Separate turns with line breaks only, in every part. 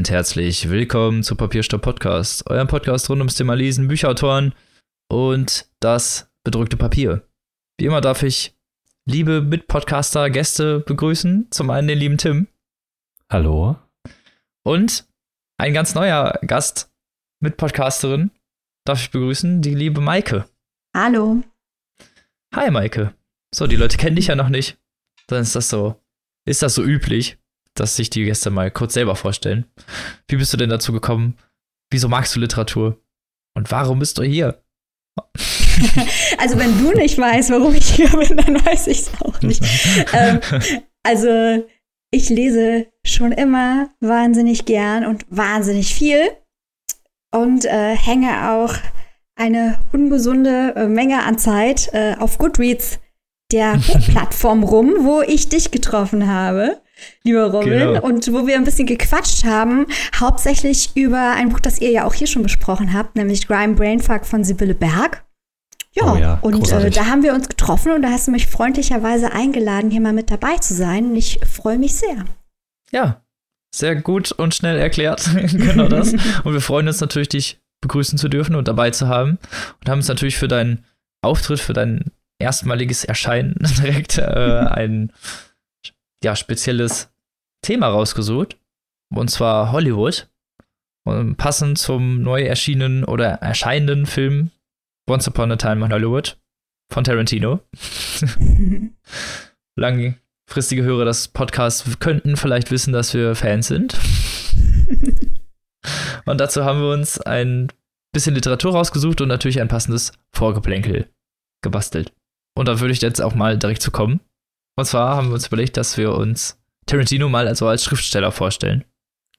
Und herzlich willkommen zu Papierstopp Podcast, eurem Podcast rund ums Thema Lesen, Bücherautoren und das bedrückte Papier. Wie immer darf ich liebe Mitpodcaster, Gäste begrüßen. Zum einen den lieben Tim.
Hallo.
Und ein ganz neuer Gast, Mitpodcasterin, darf ich begrüßen, die liebe Maike.
Hallo.
Hi Maike. So, die Leute kennen dich ja noch nicht. Dann ist das so, ist das so üblich, dass sich die Gäste mal kurz selber vorstellen. Wie bist du denn dazu gekommen? Wieso magst du Literatur? Und warum bist du hier?
also wenn du nicht weißt, warum ich hier bin, dann weiß ich es auch nicht. ähm, also ich lese schon immer wahnsinnig gern und wahnsinnig viel und äh, hänge auch eine ungesunde äh, Menge an Zeit äh, auf Goodreads, der Plattform rum, wo ich dich getroffen habe, lieber Robin, genau. und wo wir ein bisschen gequatscht haben, hauptsächlich über ein Buch, das ihr ja auch hier schon besprochen habt, nämlich Grime Brainfuck von Sibylle Berg. Ja, oh ja und äh, da haben wir uns getroffen und da hast du mich freundlicherweise eingeladen, hier mal mit dabei zu sein. Und ich freue mich sehr.
Ja, sehr gut und schnell erklärt. genau das. und wir freuen uns natürlich, dich begrüßen zu dürfen und dabei zu haben. Und haben uns natürlich für deinen Auftritt, für dein erstmaliges Erscheinen direkt äh, ein ja, spezielles Thema rausgesucht. Und zwar Hollywood. Und passend zum neu erschienenen oder erscheinenden Film Once Upon a Time in Hollywood von Tarantino. Langfristige Hörer des Podcasts könnten vielleicht wissen, dass wir Fans sind. und dazu haben wir uns ein bisschen Literatur rausgesucht und natürlich ein passendes Vorgeplänkel gebastelt. Und da würde ich jetzt auch mal direkt zu kommen. Und zwar haben wir uns überlegt, dass wir uns Tarantino mal also als Schriftsteller vorstellen.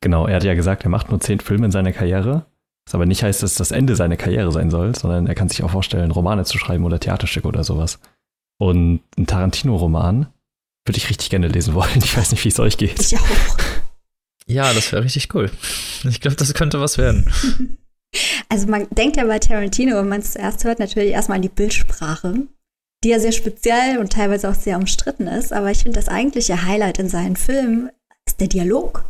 Genau, er hat ja gesagt, er macht nur zehn Filme in seiner Karriere. Was aber nicht heißt, dass das Ende seiner Karriere sein soll, sondern er kann sich auch vorstellen, Romane zu schreiben oder Theaterstücke oder sowas. Und ein Tarantino-Roman würde ich richtig gerne lesen wollen. Ich weiß nicht, wie es euch geht.
Ich auch.
Ja, das wäre richtig cool. Ich glaube, das könnte was werden.
Also man denkt ja bei Tarantino, wenn man es zuerst hört, natürlich erstmal an die Bildsprache, die ja sehr speziell und teilweise auch sehr umstritten ist. Aber ich finde, das eigentliche Highlight in seinen Filmen ist der Dialog.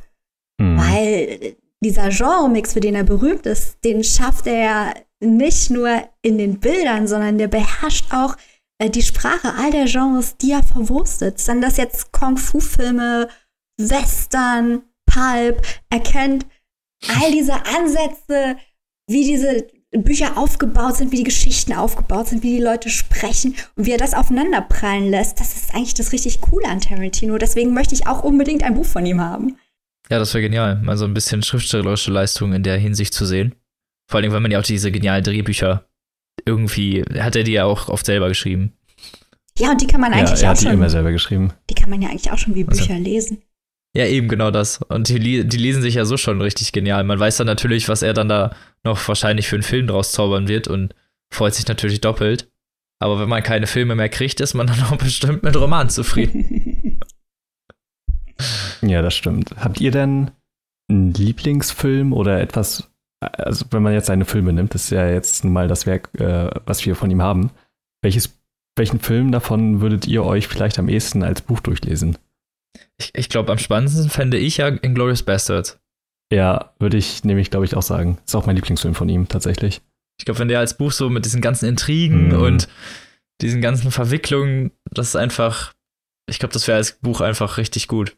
Mhm. Weil dieser Genre-Mix, für den er berühmt ist, den schafft er ja nicht nur in den Bildern, sondern der beherrscht auch äh, die Sprache all der Genres, die er verwurstet. Sind das jetzt Kung-Fu-Filme, Western, Pulp, er kennt all diese Ansätze, wie diese Bücher aufgebaut sind, wie die Geschichten aufgebaut sind, wie die Leute sprechen und wie er das aufeinanderprallen lässt. Das ist eigentlich das richtig Coole an Tarantino. Deswegen möchte ich auch unbedingt ein Buch von ihm haben.
Ja, das wäre genial, mal so ein bisschen schriftstellerische Leistung in der Hinsicht zu sehen. Vor allem, weil man ja auch diese genialen Drehbücher irgendwie, hat er die ja auch oft selber geschrieben.
Ja, und die kann man eigentlich
ja, er
auch
hat
schon.
Die immer selber geschrieben.
Die kann man ja eigentlich auch schon wie Bücher also, lesen.
Ja, eben genau das. Und die, die lesen sich ja so schon richtig genial. Man weiß dann natürlich, was er dann da noch wahrscheinlich für einen Film draus zaubern wird und freut sich natürlich doppelt. Aber wenn man keine Filme mehr kriegt, ist man dann auch bestimmt mit Roman zufrieden.
Ja, das stimmt. Habt ihr denn einen Lieblingsfilm oder etwas, also wenn man jetzt seine Filme nimmt, das ist ja jetzt mal das Werk, äh, was wir von ihm haben. Welches, welchen Film davon würdet ihr euch vielleicht am ehesten als Buch durchlesen?
Ich, ich glaube, am spannendsten fände ich ja Inglourious Bastards.
Ja, würde ich nämlich, glaube ich, auch sagen. Ist auch mein Lieblingsfilm von ihm, tatsächlich.
Ich glaube, wenn der als Buch so mit diesen ganzen Intrigen mm. und diesen ganzen Verwicklungen, das ist einfach, ich glaube, das wäre als Buch einfach richtig gut.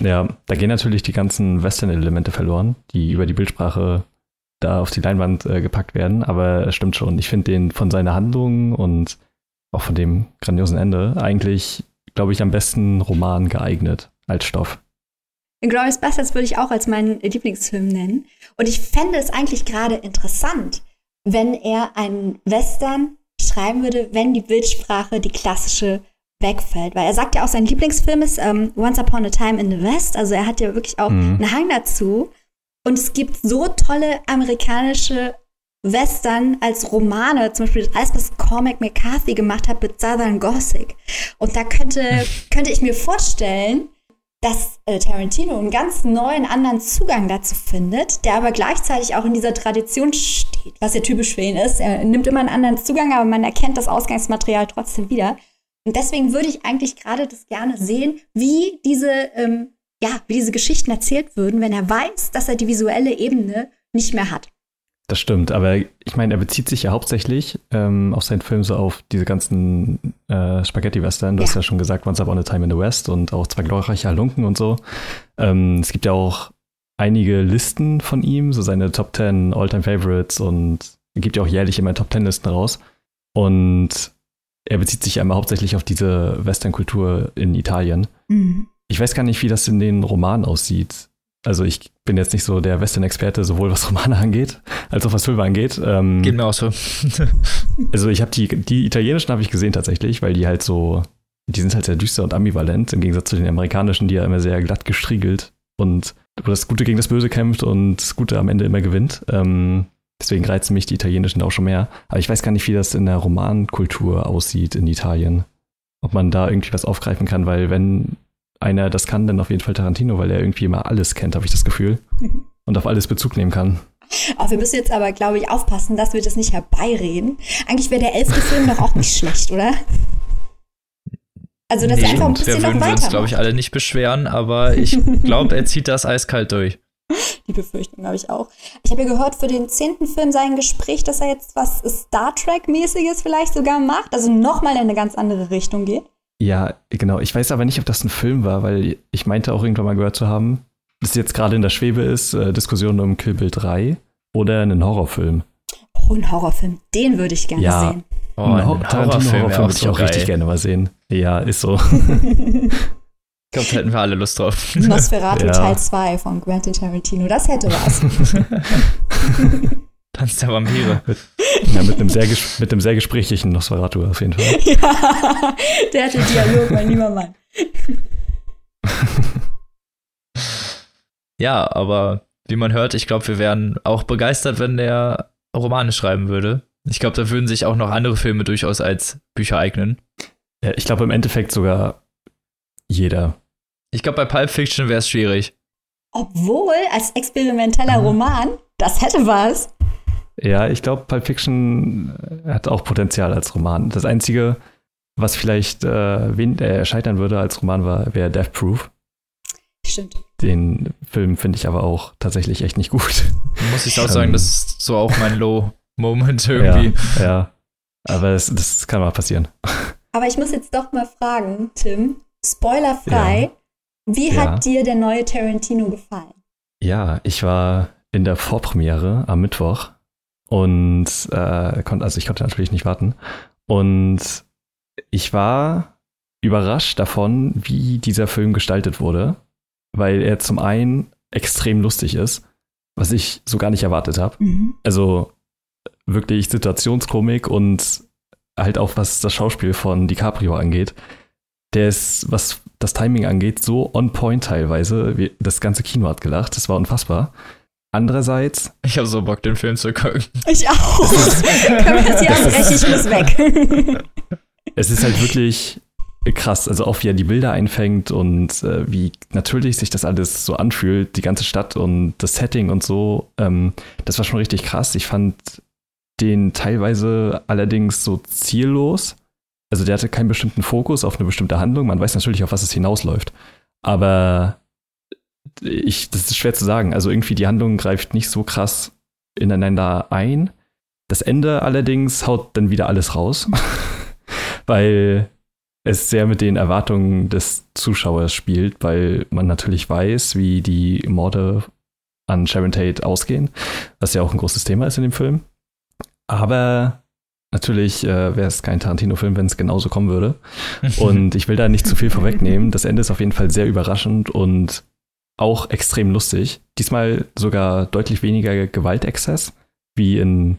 Ja, da gehen natürlich die ganzen Western-Elemente verloren, die über die Bildsprache da auf die Leinwand äh, gepackt werden. Aber es stimmt schon. Ich finde den von seiner Handlung und auch von dem grandiosen Ende eigentlich, glaube ich, am besten Roman geeignet als Stoff.
Inglourious Bastards würde ich auch als meinen Lieblingsfilm nennen. Und ich fände es eigentlich gerade interessant, wenn er einen Western schreiben würde, wenn die Bildsprache die klassische wegfällt. Weil er sagt ja auch, sein Lieblingsfilm ist ähm, Once Upon a Time in the West. Also er hat ja wirklich auch mhm. einen Hang dazu. Und es gibt so tolle amerikanische Western als Romane, zum Beispiel alles, was Cormac McCarthy gemacht hat mit Southern Gothic. Und da könnte, könnte ich mir vorstellen, dass äh, Tarantino einen ganz neuen, anderen Zugang dazu findet, der aber gleichzeitig auch in dieser Tradition steht, was ja typisch für ihn ist. Er nimmt immer einen anderen Zugang, aber man erkennt das Ausgangsmaterial trotzdem wieder. Und deswegen würde ich eigentlich gerade das gerne sehen, wie diese ähm, ja, wie diese Geschichten erzählt würden, wenn er weiß, dass er die visuelle Ebene nicht mehr hat.
Das stimmt, aber ich meine, er bezieht sich ja hauptsächlich ähm, auf seinen Film so auf diese ganzen äh, Spaghetti-Western. Du
Ja.
hast ja schon gesagt, Once Upon a Time in the West und auch zwei glorreiche Halunken und so. Ähm, es gibt ja auch einige Listen von ihm, so seine Top 10 All-Time Favorites und er gibt ja auch jährlich immer Top 10 Listen raus. Und er bezieht sich einmal hauptsächlich auf diese Western-Kultur in Italien.
Mhm.
Ich weiß gar nicht, wie das in den Romanen aussieht. Also ich bin jetzt nicht so der Western-Experte, sowohl was Romane angeht, als auch was Filme angeht. Ähm,
Geht mir auch so.
also ich habe die, die italienischen habe ich gesehen tatsächlich, weil die halt so, die sind halt sehr düster und ambivalent, im Gegensatz zu den amerikanischen, die ja immer sehr glatt gestriegelt und wo das Gute gegen das Böse kämpft und das Gute am Ende immer gewinnt. Ähm, deswegen reizen mich die italienischen auch schon mehr. Aber ich weiß gar nicht, wie das in der Romankultur aussieht in Italien. Ob man da irgendwie was aufgreifen kann, weil wenn einer das kann, dann auf jeden Fall Tarantino, weil er irgendwie immer alles kennt, habe ich das Gefühl. Und auf alles Bezug nehmen kann.
Auch wir müssen jetzt aber, glaube ich, aufpassen, dass wir das nicht herbeireden. Eigentlich wäre der elfte Film doch auch nicht schlecht, oder? Also, dass
Nee,
er einfach ein bisschen
wir
noch
würden wir uns, glaube ich, alle nicht beschweren, aber ich glaube, er zieht das eiskalt durch.
Die Befürchtung habe ich auch. Ich habe ja gehört, für den zehnten Film sei ein Gespräch, dass er jetzt was Star Trek-mäßiges vielleicht sogar macht, also nochmal in eine ganz andere Richtung geht.
Ja, genau. Ich weiß aber nicht, ob das ein Film war, weil ich meinte auch irgendwann mal gehört zu haben, dass jetzt gerade in der Schwebe ist, äh, Diskussion um Kill Bill 3 oder einen Horrorfilm.
Oh, ein Horrorfilm, den würde ich gerne
Ja.
sehen.
Oh,
Ein
ein
Hor-
Horrorfilm auch
würde ich auch richtig
geil.
gerne mal sehen. Ja, ist so.
Ich glaube, da hätten wir alle Lust drauf.
Nosferatu
Ja.
Teil 2 von Quentin Tarantino, das hätte was.
Tanz der Vampire.
ja, mit, einem sehr, mit einem sehr gesprächlichen Nosferatu auf jeden Fall.
ja, der hatte Dialog, mein lieber Mann.
Ja, aber wie man hört, ich glaube, wir wären auch begeistert, wenn der Romane schreiben würde. Ich glaube, da würden sich auch noch andere Filme durchaus als Bücher eignen.
Ja, ich glaube im Endeffekt sogar jeder.
Ich glaube, bei Pulp Fiction wäre es schwierig.
Obwohl, als experimenteller Roman, das hätte was.
Ja, ich glaube, Pulp Fiction äh, hat auch Potenzial als Roman. Das Einzige, was vielleicht äh, wen, äh, scheitern würde als Roman, war, wäre Death Proof.
Stimmt.
Den Film finde ich aber auch tatsächlich echt nicht gut.
Muss ich auch
Ähm.
sagen, das ist so auch mein Low-Moment irgendwie.
Ja, ja. Aber es, das kann mal passieren.
Aber ich muss jetzt doch mal fragen, Tim, spoilerfrei, wie
Ja.
hat dir der neue Tarantino gefallen?
Ja, ich war in der Vorpremiere am Mittwoch und äh, konnte, also ich konnte natürlich nicht warten. Und ich war überrascht davon, wie dieser Film gestaltet wurde, weil er zum einen extrem lustig ist, was ich so gar nicht erwartet habe.
Mhm.
Also wirklich Situationskomik und halt auch was das Schauspiel von DiCaprio angeht. Der ist, was das Timing angeht, so on point teilweise. Wie- Das ganze Kino hat gelacht. Das war unfassbar. Andererseits,
Ich habe so Bock, den Film zu gucken.
Ich auch. Können wir das hier abbrechen? Ich muss weg.
es ist halt wirklich krass. Also auch wie er die Bilder einfängt und äh, wie natürlich sich das alles so anfühlt, die ganze Stadt und das Setting und so. Ähm, das war schon richtig krass. Ich fand den teilweise allerdings so ziellos. Also der hatte keinen bestimmten Fokus auf eine bestimmte Handlung. Man weiß natürlich, auf was es hinausläuft. Aber ich, das ist schwer zu sagen. Also irgendwie die Handlung greift nicht so krass ineinander ein. Das Ende allerdings haut dann wieder alles raus, weil es sehr mit den Erwartungen des Zuschauers spielt, weil man natürlich weiß, wie die Morde an Sharon Tate ausgehen, was ja auch ein großes Thema ist in dem Film. Aber natürlich äh, wäre es kein Tarantino-Film, wenn es genauso kommen würde. Und ich will da nicht zu viel vorwegnehmen. Das Ende ist auf jeden Fall sehr überraschend und auch extrem lustig. Diesmal sogar deutlich weniger Gewaltexzess, wie in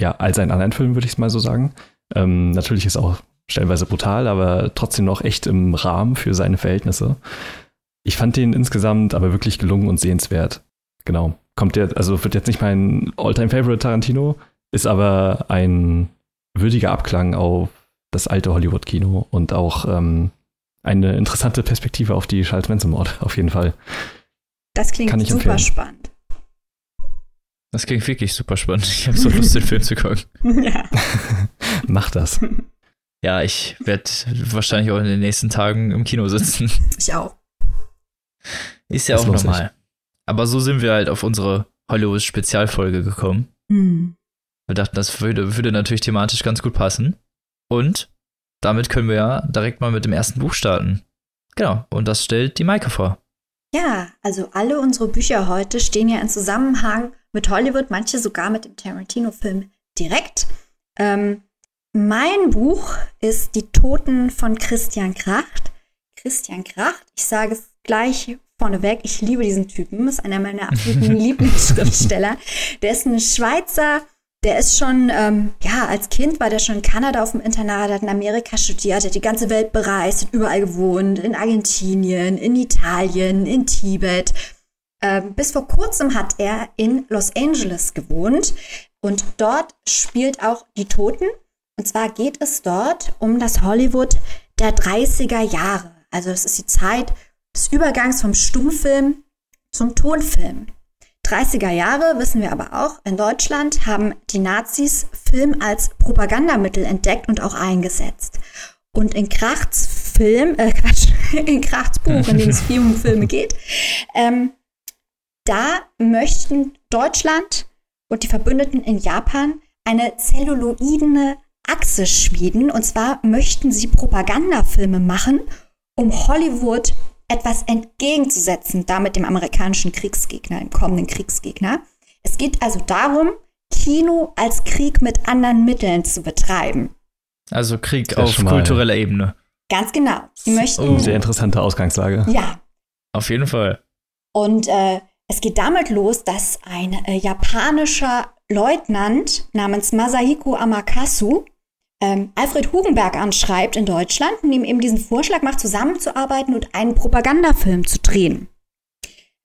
ja, all seinen anderen Filmen, würde ich es mal so sagen. Ähm, natürlich ist auch stellenweise brutal, aber trotzdem noch echt im Rahmen für seine Verhältnisse. Ich fand den insgesamt aber wirklich gelungen und sehenswert. Genau. Kommt der, also wird jetzt nicht mein All-Time-Favorite Tarantino, ist aber ein würdiger Abklang auf das alte Hollywood-Kino und auch ähm, eine interessante Perspektive auf die Charles Manson-Mord, auf jeden Fall.
Das klingt
Kann ich
super
empfehlen.
spannend.
Das klingt wirklich super spannend. Ich habe so Lust, den Film zu gucken.
ja.
Mach das.
Ja, ich werde wahrscheinlich auch in den nächsten Tagen im Kino sitzen.
Ich auch.
Ist ja
Das
auch normal. Aber so sind wir halt auf unsere Hollywood-Spezialfolge gekommen.
Hm.
Wir dachten, das würde, würde natürlich thematisch ganz gut passen. Und damit können wir ja direkt mal mit dem ersten Buch starten. Genau, und das stellt die Maike vor.
Ja, also alle unsere Bücher heute stehen ja in Zusammenhang mit Hollywood, manche sogar mit dem Tarantino-Film direkt. Ähm, mein Buch ist Die Toten von Christian Kracht. Christian Kracht, ich sage es gleich vorneweg, ich liebe diesen Typen, ist einer meiner absoluten Lieblingsschriftsteller. Der ist ein Schweizer, der ist schon, ähm, ja, als Kind war der schon in Kanada auf dem Internat, hat in Amerika studiert, hat die ganze Welt bereist, hat überall gewohnt, in Argentinien, in Italien, in Tibet. Ähm, bis vor kurzem hat er in Los Angeles gewohnt und dort spielt auch Die Toten. Und zwar geht es dort um das Hollywood der 30er Jahre. Also es ist die Zeit des Übergangs vom Stummfilm zum Tonfilm. 30er Jahre, wissen wir aber auch, in Deutschland haben die Nazis Film als Propagandamittel entdeckt und auch eingesetzt. Und in Krachts Film, äh Quatsch, in Krachts Buch, in dem es viel um Filme geht, ähm, da möchten Deutschland und die Verbündeten in Japan eine zelluloidene Achse schmieden. Und zwar möchten sie Propagandafilme machen, um Hollywood etwas entgegenzusetzen, damit dem amerikanischen Kriegsgegner, dem kommenden Kriegsgegner. Es geht also darum, Kino als Krieg mit anderen Mitteln zu betreiben.
Also Krieg auf kultureller Ebene.
Ganz genau. Sie möchten.
Oh.
Sehr interessante Ausgangslage.
Ja.
Auf jeden Fall.
Und äh, es geht damit los, dass ein äh, japanischer Leutnant namens Masahiko Amakasu ähm, Alfred Hugenberg anschreibt in Deutschland und ihm eben diesen Vorschlag macht, zusammenzuarbeiten und einen Propagandafilm zu drehen.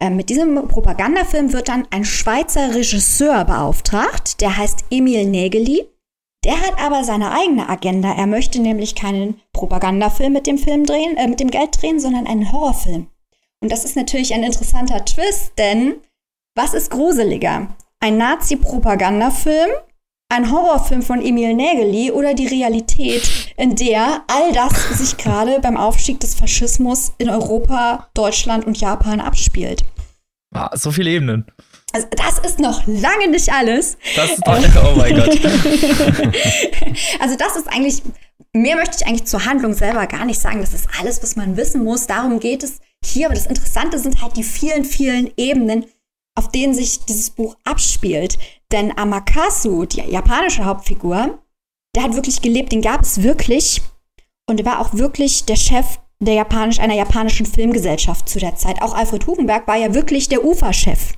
Ähm, mit diesem Propagandafilm wird dann ein Schweizer Regisseur beauftragt, der heißt Emil Nägeli. Der hat aber seine eigene Agenda. Er möchte nämlich keinen Propagandafilm mit dem Film drehen, äh, mit dem Geld drehen, sondern einen Horrorfilm. Und das ist natürlich ein interessanter Twist, denn was ist gruseliger? Ein Nazi-Propagandafilm, ein Horrorfilm von Emil Nägeli oder die Realität, in der all das sich gerade beim Aufstieg des Faschismus in Europa, Deutschland und Japan abspielt?
Ah, so viele Ebenen.
Also das ist noch lange nicht alles.
Das ist oh mein Gott.
Also das ist eigentlich, mehr möchte ich eigentlich zur Handlung selber gar nicht sagen. Das ist alles, was man wissen muss. Darum geht es hier. Aber das Interessante sind halt die vielen, vielen Ebenen, auf denen sich dieses Buch abspielt. Denn Amakasu, die japanische Hauptfigur, der hat wirklich gelebt, den gab es wirklich. Und er war auch wirklich der Chef der Japanisch, einer japanischen Filmgesellschaft zu der Zeit. Auch Alfred Hugenberg war ja wirklich der UFA-Chef.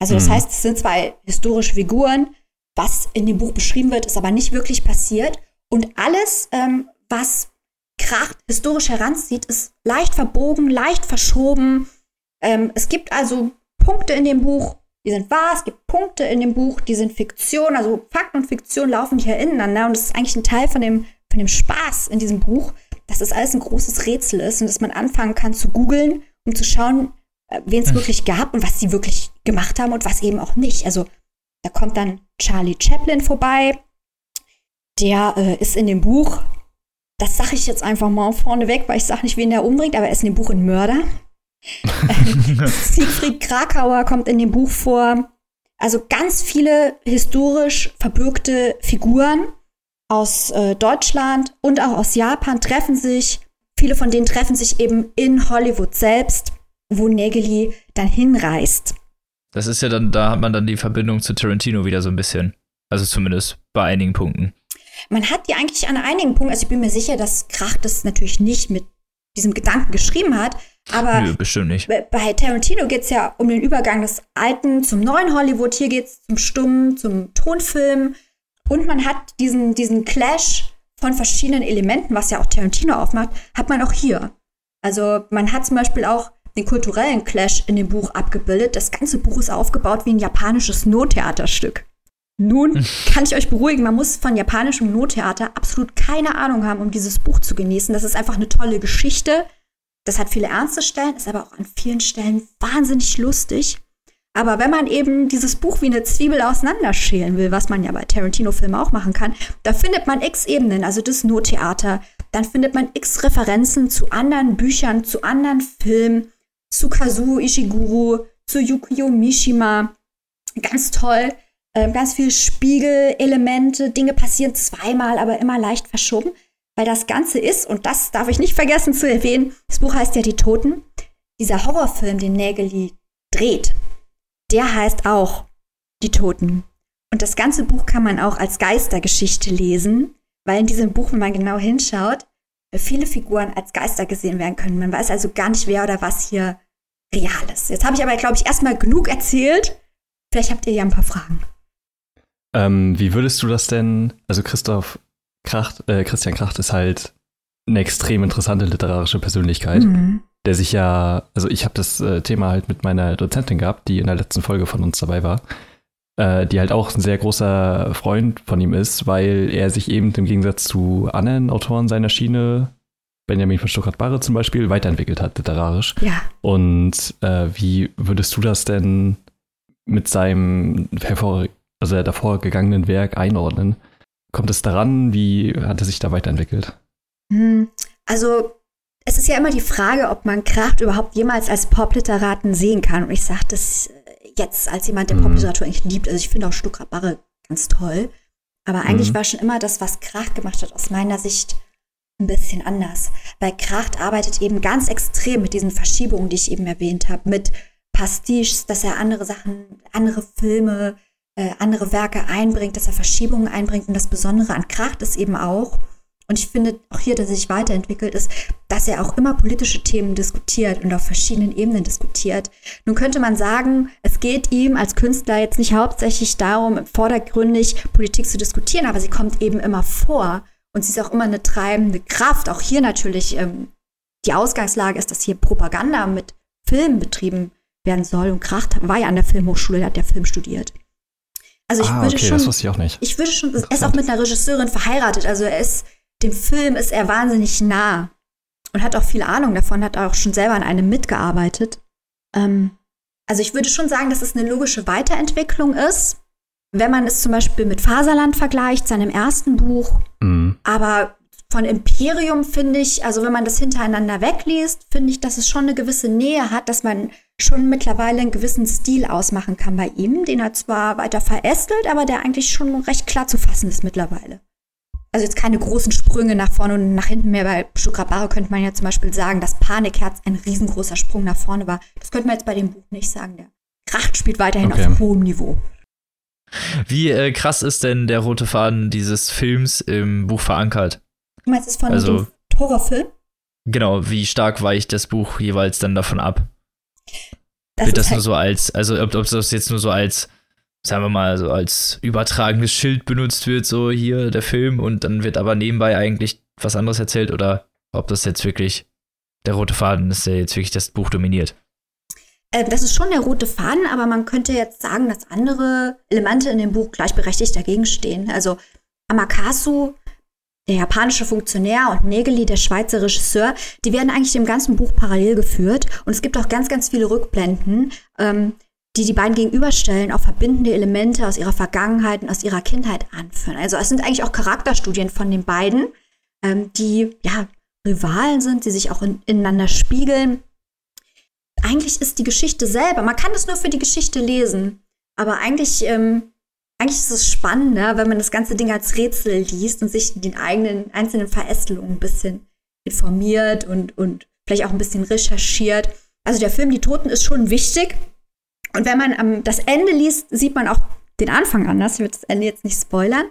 Also das
Mhm.
heißt, es sind zwei historische Figuren. Was in dem Buch beschrieben wird, ist aber nicht wirklich passiert. Und alles, ähm, was Kracht historisch heranzieht, ist leicht verbogen, leicht verschoben. Ähm, es gibt also Punkte in dem Buch, die sind wahr. Es gibt Punkte in dem Buch, die sind Fiktion. Also Fakten und Fiktion laufen hier ineinander. Und das ist eigentlich ein Teil von dem, von dem Spaß in diesem Buch, dass das alles ein großes Rätsel ist und dass man anfangen kann zu googeln, um zu schauen, äh, wen es wirklich gab und was sie wirklich gemacht haben und was eben auch nicht. Also da kommt dann Charlie Chaplin vorbei. Der äh, ist in dem Buch, das sage ich jetzt einfach mal vorneweg, weil ich sage nicht, wen der umbringt, aber er ist in dem Buch ein Mörder. Siegfried Krakauer kommt in dem Buch vor. Also ganz viele historisch verbürgte Figuren aus äh, Deutschland und auch aus Japan treffen sich. Viele von denen treffen sich eben in Hollywood selbst, wo Nägeli dann hinreist.
Das ist ja dann, da hat man dann die Verbindung zu Tarantino wieder so ein bisschen. Also zumindest bei einigen Punkten.
Man hat die eigentlich an einigen Punkten, also ich bin mir sicher, dass Krach das natürlich nicht mit diesem Gedanken geschrieben hat, aber
Nö, bestimmt nicht.
bei- Tarantino geht es ja um den Übergang des alten zum neuen Hollywood. Hier geht es zum Stummen, zum Tonfilm. Und man hat diesen, diesen Clash von verschiedenen Elementen, was ja auch Tarantino aufmacht, hat man auch hier. Also man hat zum Beispiel auch den kulturellen Clash in dem Buch abgebildet. Das ganze Buch ist aufgebaut wie ein japanisches Nottheaterstück. Nun kann ich euch beruhigen, man muss von japanischem Nottheater absolut keine Ahnung haben, um dieses Buch zu genießen. Das ist einfach eine tolle Geschichte. Das hat viele ernste Stellen, ist aber auch an vielen Stellen wahnsinnig lustig. Aber wenn man eben dieses Buch wie eine Zwiebel auseinanderschälen will, was man ja bei Tarantino-Filmen auch machen kann, da findet man x Ebenen, also das Nottheater. Dann findet man x Referenzen zu anderen Büchern, zu anderen Filmen, zu Kazuo Ishiguro, zu Yukio Mishima. Ganz toll. Ähm, ganz viel Spiegelelemente. Dinge passieren zweimal, aber immer leicht verschoben. Weil das Ganze ist, und das darf ich nicht vergessen zu erwähnen, das Buch heißt ja Die Toten. Dieser Horrorfilm, den Nägeli dreht, der heißt auch Die Toten. Und das ganze Buch kann man auch als Geistergeschichte lesen, weil in diesem Buch, wenn man genau hinschaut, viele Figuren als Geister gesehen werden können. Man weiß also gar nicht, wer oder was hier real ist. Jetzt habe ich aber, glaube ich, erstmal genug erzählt. Vielleicht habt ihr ja ein paar Fragen.
Ähm, wie würdest du das denn, also Christoph Kracht, äh, Christian Kracht ist halt eine extrem interessante literarische Persönlichkeit, mhm. der sich ja, also ich habe das äh, Thema halt mit meiner Dozentin gehabt, die in der letzten Folge von uns dabei war, äh, die halt auch ein sehr großer Freund von ihm ist, weil er sich eben im Gegensatz zu anderen Autoren seiner Schiene, Benjamin von Stuttgart-Barre zum Beispiel, weiterentwickelt hat literarisch.
Ja.
Und äh, wie würdest du das denn mit seinem hervor, also davor gegangenen Werk einordnen? Kommt es daran? Wie hat er sich da weiterentwickelt?
Hm, also es ist ja immer die Frage, ob man Kracht überhaupt jemals als Popliteraten sehen kann. Und ich sage das jetzt als jemand, der mhm. Popliteratur eigentlich liebt. Also ich finde auch Stuttgart Barre ganz toll. Aber eigentlich mhm. war schon immer das, was Kracht gemacht hat, aus meiner Sicht ein bisschen anders. Weil Kracht arbeitet eben ganz extrem mit diesen Verschiebungen, die ich eben erwähnt habe, mit Pastiches, dass er andere Sachen, andere Filme, äh, andere Werke einbringt, dass er Verschiebungen einbringt. Und das Besondere an Kracht ist eben auch, und ich finde auch hier, dass er sich weiterentwickelt ist, dass er auch immer politische Themen diskutiert und auf verschiedenen Ebenen diskutiert. Nun könnte man sagen, es geht ihm als Künstler jetzt nicht hauptsächlich darum, vordergründig Politik zu diskutieren, aber sie kommt eben immer vor und sie ist auch immer eine treibende Kraft. Auch hier natürlich ähm, die Ausgangslage ist, dass hier Propaganda mit Filmen betrieben werden soll. Und Kracht war ja an der Filmhochschule, hat ja Film studiert. Also ich ah, würde okay, schon, das
wusste ich auch nicht.
Ich würde schon, er ist auch mit einer Regisseurin verheiratet. Also er ist, dem Film ist er wahnsinnig nah und hat auch viel Ahnung davon, hat auch schon selber an einem mitgearbeitet. Ähm, also ich würde schon sagen, dass es eine logische Weiterentwicklung ist, wenn man es zum Beispiel mit Faserland vergleicht, seinem ersten Buch. Mhm. Aber von Imperium finde ich, also wenn man das hintereinander wegliest, finde ich, dass es schon eine gewisse Nähe hat, dass man schon mittlerweile einen gewissen Stil ausmachen kann bei ihm, den er zwar weiter verästelt, aber der eigentlich schon recht klar zu fassen ist mittlerweile. Also jetzt keine großen Sprünge nach vorne und nach hinten mehr. Bei Schukrabare könnte man ja zum Beispiel sagen, dass Panikherz ein riesengroßer Sprung nach vorne war. Das könnte man jetzt bei dem Buch nicht sagen. Der Kracht spielt weiterhin okay. auf hohem Niveau.
Wie äh, krass ist denn der rote Faden dieses Films im Buch verankert?
Du meinst es von also, dem Horrorfilm?
Genau, wie stark weicht das Buch jeweils dann davon ab? Das Wird das halt nur so als, also ob, ob das jetzt nur so als, sagen wir mal, so als übertragendes Schild benutzt wird, so hier der Film und dann wird aber nebenbei eigentlich was anderes erzählt oder ob das jetzt wirklich der rote Faden ist, der jetzt wirklich das Buch dominiert?
Äh, das ist schon der rote Faden, aber man könnte jetzt sagen, dass andere Elemente in dem Buch gleichberechtigt dagegen stehen. Also Amakasu der japanische Funktionär und Negeli, der Schweizer Regisseur, die werden eigentlich im ganzen Buch parallel geführt. Und es gibt auch ganz, ganz viele Rückblenden, ähm, die die beiden gegenüberstellen, auch verbindende Elemente aus ihrer Vergangenheit und aus ihrer Kindheit anführen. Also es sind eigentlich auch Charakterstudien von den beiden, ähm, die ja Rivalen sind, die sich auch in, ineinander spiegeln. Eigentlich ist die Geschichte selber, man kann es nur für die Geschichte lesen, aber eigentlich ähm, eigentlich ist es spannender, wenn man das ganze Ding als Rätsel liest und sich den eigenen einzelnen Verästelungen ein bisschen informiert und, und vielleicht auch ein bisschen recherchiert. Also der Film Die Toten ist schon wichtig. Und wenn man ähm, das Ende liest, sieht man auch den Anfang anders. Ich will das Ende jetzt nicht spoilern.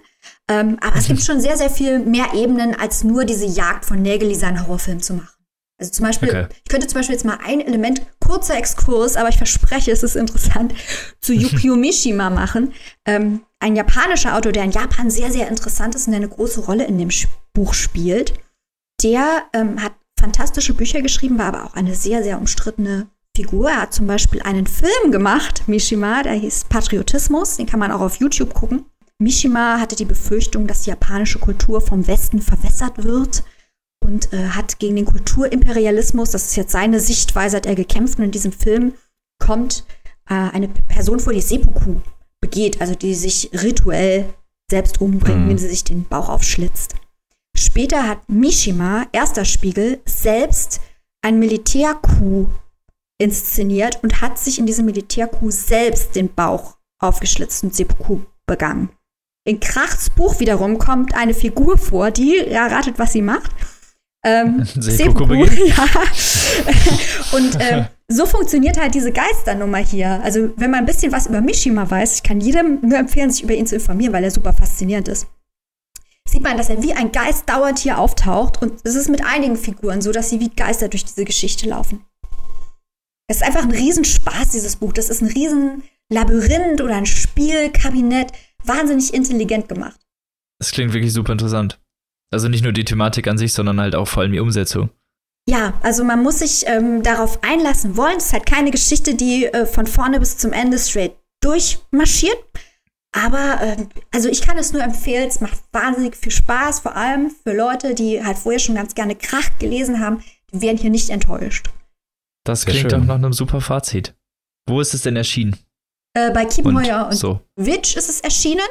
Ähm, aber es gibt schon sehr, sehr viel mehr Ebenen, als nur diese Jagd von Nägeli, seinen Horrorfilm zu machen. Also zum Beispiel, okay. ich könnte zum Beispiel jetzt mal ein Element, kurzer Exkurs, aber ich verspreche, es ist interessant, zu Yukio Mishima machen. Ähm, ein japanischer Autor, der in Japan sehr, sehr interessant ist und eine große Rolle in dem Buch spielt. Der ähm, hat fantastische Bücher geschrieben, war aber auch eine sehr, sehr umstrittene Figur. Er hat zum Beispiel einen Film gemacht, Mishima, der hieß Patriotismus. Den kann man auch auf YouTube gucken. Mishima hatte die Befürchtung, dass die japanische Kultur vom Westen verwässert wird und äh, hat gegen den Kulturimperialismus, das ist jetzt seine Sichtweise, hat er gekämpft. Und in diesem Film kommt äh, eine Person vor, die Seppuku begeht, also die sich rituell selbst umbringt, mhm. indem sie sich den Bauch aufschlitzt. Später hat Mishima, erster Spiegel, selbst ein Militärcoup inszeniert und hat sich in diesem Militärcoup selbst den Bauch aufgeschlitzt und Seppuku begangen. In Krachts Buch wiederum kommt eine Figur vor, die erratet, was sie macht. Ähm, Seppuku, ja. und äh, so funktioniert halt diese Geisternummer hier. Also, wenn man ein bisschen was über Mishima weiß, ich kann jedem nur empfehlen, sich über ihn zu informieren, weil er super faszinierend ist. Sieht man, dass er wie ein Geist dauernd hier auftaucht und es ist mit einigen Figuren so, dass sie wie Geister durch diese Geschichte laufen. Es ist einfach ein Riesenspaß, dieses Buch. Das ist ein Riesenlabyrinth oder ein Spielkabinett. Wahnsinnig intelligent gemacht.
Das klingt wirklich super interessant. Also nicht nur die Thematik an sich, sondern halt auch vor allem die Umsetzung.
Ja, also man muss sich ähm, darauf einlassen wollen. Es ist halt keine Geschichte, die äh, von vorne bis zum Ende straight durchmarschiert. Aber äh, also ich kann es nur empfehlen, es macht wahnsinnig viel Spaß, vor allem für Leute, die halt vorher schon ganz gerne Krach gelesen haben, die werden hier nicht enttäuscht.
Das klingt doch nach einem super Fazit. Wo ist es denn erschienen?
Äh, bei Kiepenheuer und, und so. Witch ist es erschienen.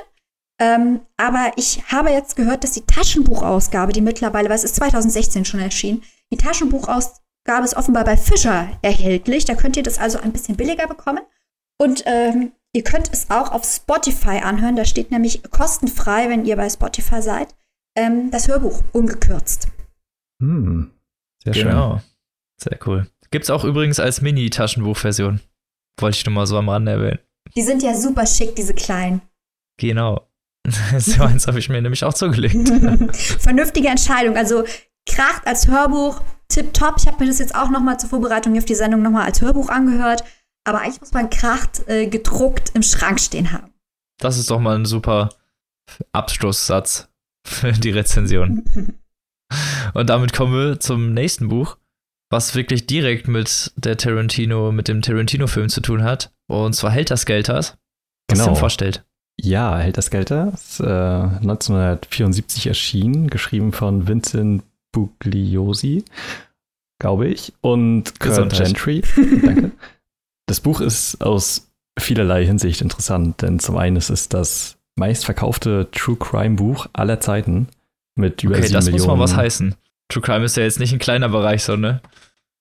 Ähm, aber ich habe jetzt gehört, dass die Taschenbuchausgabe, die mittlerweile, weil es ist 2016 schon erschienen, die Taschenbuchausgabe ist offenbar bei Fischer erhältlich. Da könnt ihr das also ein bisschen billiger bekommen. Und ähm, ihr könnt es auch auf Spotify anhören. Da steht nämlich kostenfrei, wenn ihr bei Spotify seid, ähm, das Hörbuch ungekürzt.
Hm,
sehr genau. schön. Sehr cool. Gibt es auch übrigens als Mini-Taschenbuchversion. Wollte ich nur mal so am Rande erwähnen.
Die sind ja super schick, diese kleinen.
Genau. so eins habe ich mir nämlich auch zugelegt.
Vernünftige Entscheidung. Also Kracht als Hörbuch, tipptopp. Ich habe mir das jetzt auch noch mal zur Vorbereitung auf die Sendung noch mal als Hörbuch angehört. Aber eigentlich muss man Kracht äh, gedruckt im Schrank stehen haben.
Das ist doch mal ein super Abschlusssatz für die Rezension. Und damit kommen wir zum nächsten Buch, was wirklich direkt mit der Tarantino, mit dem Tarantino-Film zu tun hat. Und zwar Held das Gelters, was genau. Vorstellt.
Ja, Held das Gelter ist äh, 1974 erschienen, geschrieben von Vincent Bugliosi, glaube ich, und Kurt Gentry. Danke. Das Buch ist aus vielerlei Hinsicht interessant, denn zum einen ist es das meistverkaufte True Crime Buch aller Zeiten mit über okay, 7 das Millionen. muss mal
was heißen. True Crime ist ja jetzt nicht ein kleiner Bereich, so, ne?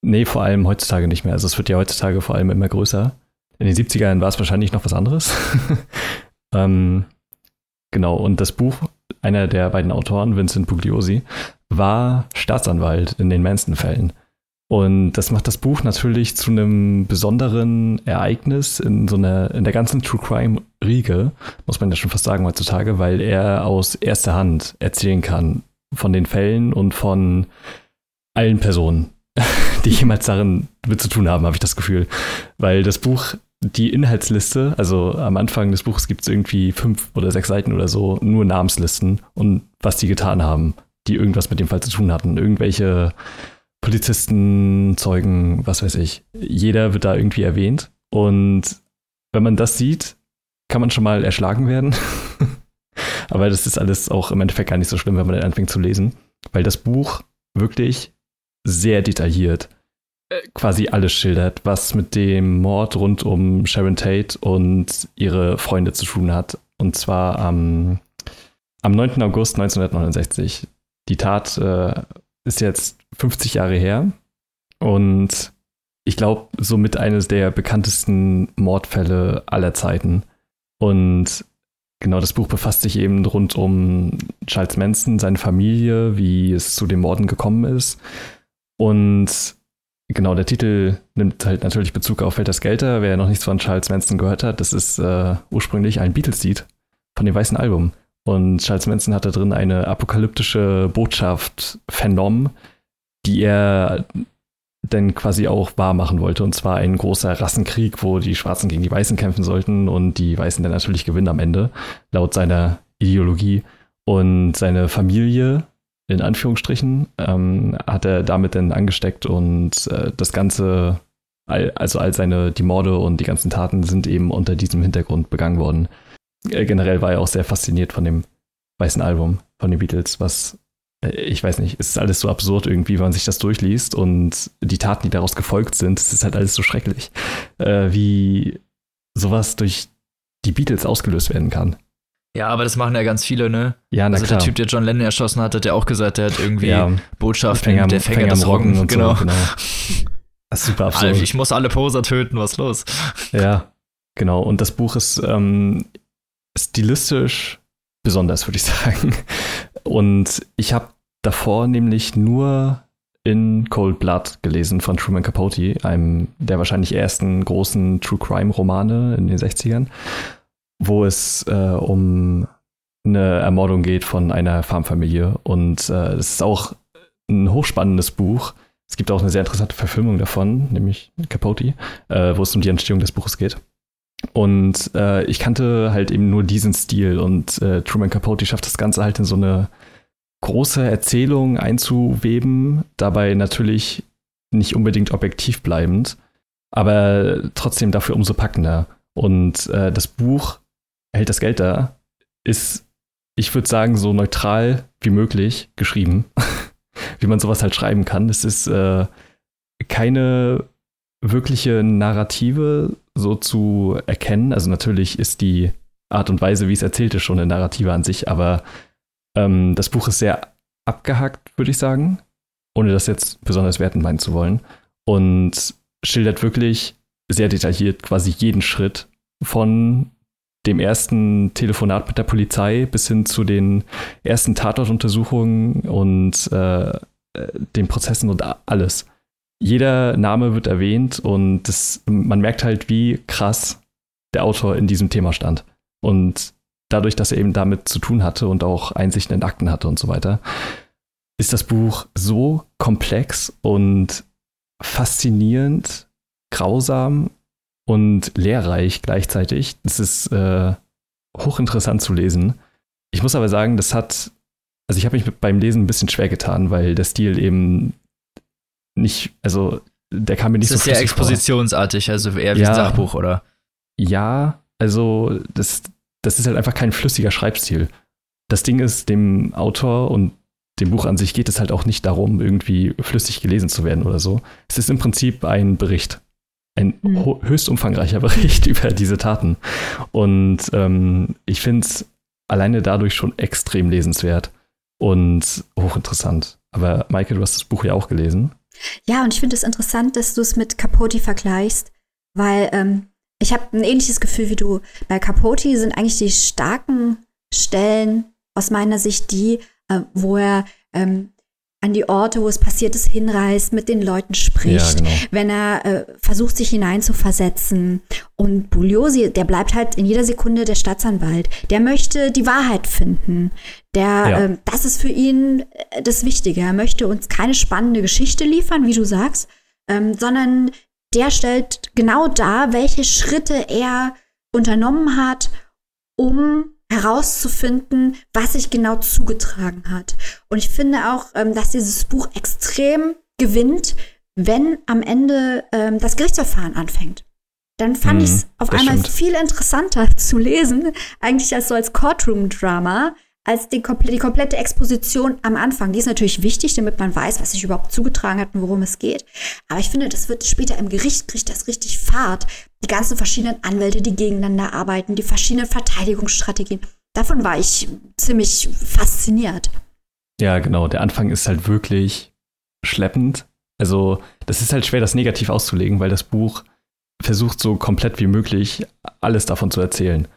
Nee, vor allem heutzutage nicht mehr. Also es wird ja heutzutage vor allem immer größer. In den 70ern war es wahrscheinlich noch was anderes. ähm, genau, und das Buch, einer der beiden Autoren, Vincent Bugliosi, war Staatsanwalt in den Manson-Fällen. Und das macht das Buch natürlich zu einem besonderen Ereignis in so einer, in der ganzen True Crime Riege, muss man ja schon fast sagen heutzutage, weil er aus erster Hand erzählen kann von den Fällen und von allen Personen, die jemals darin mit zu tun haben, habe ich das Gefühl. Weil das Buch, die Inhaltsliste, also am Anfang des Buches gibt es irgendwie fünf oder sechs Seiten oder so, nur Namenslisten und was die getan haben, die irgendwas mit dem Fall zu tun hatten. Irgendwelche Polizisten, Zeugen, was weiß ich. Jeder wird da irgendwie erwähnt. Und wenn man das sieht, kann man schon mal erschlagen werden. Aber das ist alles auch im Endeffekt gar nicht so schlimm, wenn man dann anfängt zu lesen, weil das Buch wirklich sehr detailliert quasi alles schildert, was mit dem Mord rund um Sharon Tate und ihre Freunde zu tun hat. Und zwar am, am 9. August 1969. Die Tat äh, ist jetzt 50 Jahre her und ich glaube, somit eines der bekanntesten Mordfälle aller Zeiten. Und genau das Buch befasst sich eben rund um Charles Manson, seine Familie, wie es zu den Morden gekommen ist. Und genau, der Titel nimmt halt natürlich Bezug auf Welters Gelter. Wer noch nichts von Charles Manson gehört hat, das ist äh, ursprünglich ein Beatles-Lied von dem Weißen Album. Und Charles Manson hat da drin eine apokalyptische Botschaft vernommen, die er dann quasi auch wahr machen wollte. Und zwar ein großer Rassenkrieg, wo die Schwarzen gegen die Weißen kämpfen sollten und die Weißen dann natürlich gewinnen am Ende, laut seiner Ideologie. Und seine Familie, in Anführungsstrichen, ähm, hat er damit dann angesteckt und äh, das Ganze, also all seine, die Morde und die ganzen Taten sind eben unter diesem Hintergrund begangen worden. Äh, generell war er auch sehr fasziniert von dem weißen Album von den Beatles, was äh, ich weiß nicht, es ist alles so absurd irgendwie, wenn man sich das durchliest und die Taten, die daraus gefolgt sind, es ist halt alles so schrecklich, äh, wie sowas durch die Beatles ausgelöst werden kann.
Ja, aber das machen ja ganz viele, ne?
Ja, na
also
klar.
der Typ, der John Lennon erschossen hat, hat ja auch gesagt, der hat irgendwie ja, Botschaften, Fänger, der Fänger, Fänger des Rocken und genau. So, genau.
Das ist super absurd.
ich muss alle Poser töten, was los?
Ja, genau. Und das Buch ist ähm, stilistisch besonders, würde ich sagen. Und ich habe davor nämlich nur in Cold Blood gelesen von Truman Capote, einem der wahrscheinlich ersten großen True Crime Romane in den 60ern, wo es äh, um eine Ermordung geht von einer Farmfamilie. Und es äh, ist auch ein hochspannendes Buch. Es gibt auch eine sehr interessante Verfilmung davon, nämlich Capote, äh, wo es um die Entstehung des Buches geht. Und äh, ich kannte halt eben nur diesen Stil und äh, Truman Capote schafft das Ganze halt in so eine große Erzählung einzuweben, dabei natürlich nicht unbedingt objektiv bleibend, aber trotzdem dafür umso packender. Und äh, das Buch hält das Geld da, ist, ich würde sagen, so neutral wie möglich geschrieben, wie man sowas halt schreiben kann. Es ist äh, keine wirkliche Narrative so zu erkennen. Also natürlich ist die Art und Weise, wie es erzählt ist, schon eine Narrative an sich, aber ähm, das Buch ist sehr abgehackt, würde ich sagen, ohne das jetzt besonders werten meinen zu wollen. Und schildert wirklich sehr detailliert quasi jeden Schritt von dem ersten Telefonat mit der Polizei bis hin zu den ersten Tatortuntersuchungen und äh, den Prozessen und alles. Jeder Name wird erwähnt und das, man merkt halt, wie krass der Autor in diesem Thema stand. Und dadurch, dass er eben damit zu tun hatte und auch Einsichten in Akten hatte und so weiter, ist das Buch so komplex und faszinierend, grausam und lehrreich gleichzeitig. Es ist äh, hochinteressant zu lesen. Ich muss aber sagen, das hat, also ich habe mich beim Lesen ein bisschen schwer getan, weil der Stil eben nicht, also der kam mir nicht
das
so
Das ist sehr expositionsartig, vor. also eher wie
ja,
ein Sachbuch, oder?
Ja, also das, das ist halt einfach kein flüssiger Schreibstil. Das Ding ist, dem Autor und dem Buch an sich geht es halt auch nicht darum, irgendwie flüssig gelesen zu werden oder so. Es ist im Prinzip ein Bericht. Ein mhm. höchst umfangreicher Bericht über diese Taten. Und ähm, ich finde es alleine dadurch schon extrem lesenswert und hochinteressant. Aber Michael, du hast das Buch ja auch gelesen.
Ja, und ich finde es interessant, dass du es mit Capote vergleichst, weil ähm, ich habe ein ähnliches Gefühl wie du. Bei Capote sind eigentlich die starken Stellen aus meiner Sicht die, äh, wo er ähm, an die Orte, wo es passiert ist, hinreist, mit den Leuten spricht, ja, genau. wenn er äh, versucht, sich hineinzuversetzen. Und Bugliosi, der bleibt halt in jeder Sekunde der Staatsanwalt. Der möchte die Wahrheit finden. Der, ja. äh, das ist für ihn äh, das Wichtige. Er möchte uns keine spannende Geschichte liefern, wie du sagst, ähm, sondern der stellt genau dar, welche Schritte er unternommen hat, um herauszufinden, was sich genau zugetragen hat. Und ich finde auch, ähm, dass dieses Buch extrem gewinnt, wenn am Ende ähm, das Gerichtsverfahren anfängt. Dann fand mhm, ich es auf einmal stimmt. viel interessanter zu lesen, eigentlich als so als Courtroom-Drama, als die, die komplette Exposition am Anfang. Die ist natürlich wichtig, damit man weiß, was sich überhaupt zugetragen hat und worum es geht. Aber ich finde, das wird später im Gericht, kriegt das richtig Fahrt. Die ganzen verschiedenen Anwälte, die gegeneinander arbeiten, die verschiedenen Verteidigungsstrategien. Davon war ich ziemlich fasziniert.
Ja, genau. Der Anfang ist halt wirklich schleppend. Also, das ist halt schwer, das negativ auszulegen, weil das Buch versucht so komplett wie möglich alles davon zu erzählen.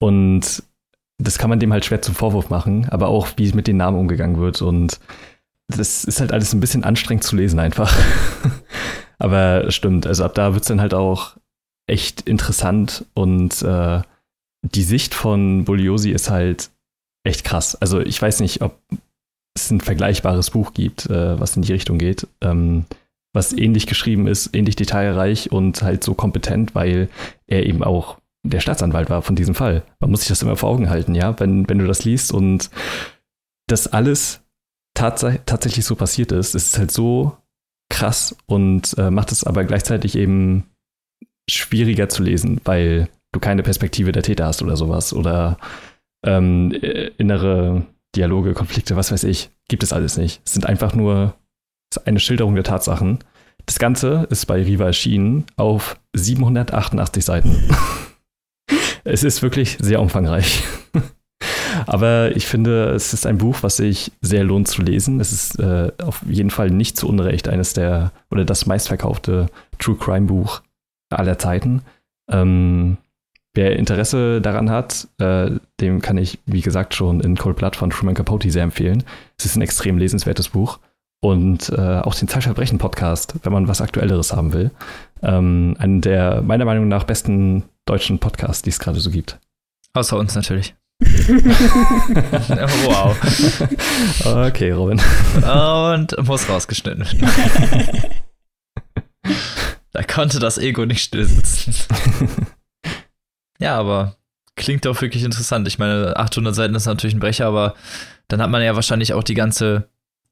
Und das kann man dem halt schwer zum Vorwurf machen, aber auch, wie mit den Namen umgegangen wird. Und das ist halt alles ein bisschen anstrengend zu lesen einfach. aber stimmt, also ab da wird es dann halt auch echt interessant und äh, die Sicht von Bugliosi ist halt echt krass. Also ich weiß nicht, ob es ein vergleichbares Buch gibt, äh, was in die Richtung geht, ähm, was ähnlich geschrieben ist, ähnlich detailreich und halt so kompetent, weil er eben auch der Staatsanwalt war von diesem Fall. Man muss sich das immer vor Augen halten, ja, wenn, wenn du das liest und das alles tats tatsächlich so passiert ist, ist es halt so krass und äh, macht es aber gleichzeitig eben schwieriger zu lesen, weil du keine Perspektive der Täter hast oder sowas oder ähm, äh, innere Dialoge, Konflikte, was weiß ich, gibt es alles nicht. Es sind einfach nur eine Schilderung der Tatsachen. Das Ganze ist bei Riva erschienen auf 788 Seiten. es ist wirklich sehr umfangreich. Aber ich finde, es ist ein Buch, was sich sehr lohnt zu lesen. Es ist äh, auf jeden Fall nicht zu Unrecht eines der oder das meistverkaufte True Crime Buch aller Zeiten. Ähm, wer Interesse daran hat, äh, dem kann ich, wie gesagt, schon in Cold Blood von Truman Capote sehr empfehlen. Es ist ein extrem lesenswertes Buch. Und äh, auch den Zeitverbrechen-Podcast, wenn man was Aktuelleres haben will. Ähm, einen der meiner Meinung nach besten deutschen Podcasts, die es gerade so gibt.
Außer uns natürlich. wow.
Okay, Robin.
Und muss rausgeschnitten werden. da konnte das Ego nicht still sitzen. ja, aber klingt doch wirklich interessant. Ich meine, 800 Seiten ist natürlich ein Brecher, aber dann hat man ja wahrscheinlich auch die ganze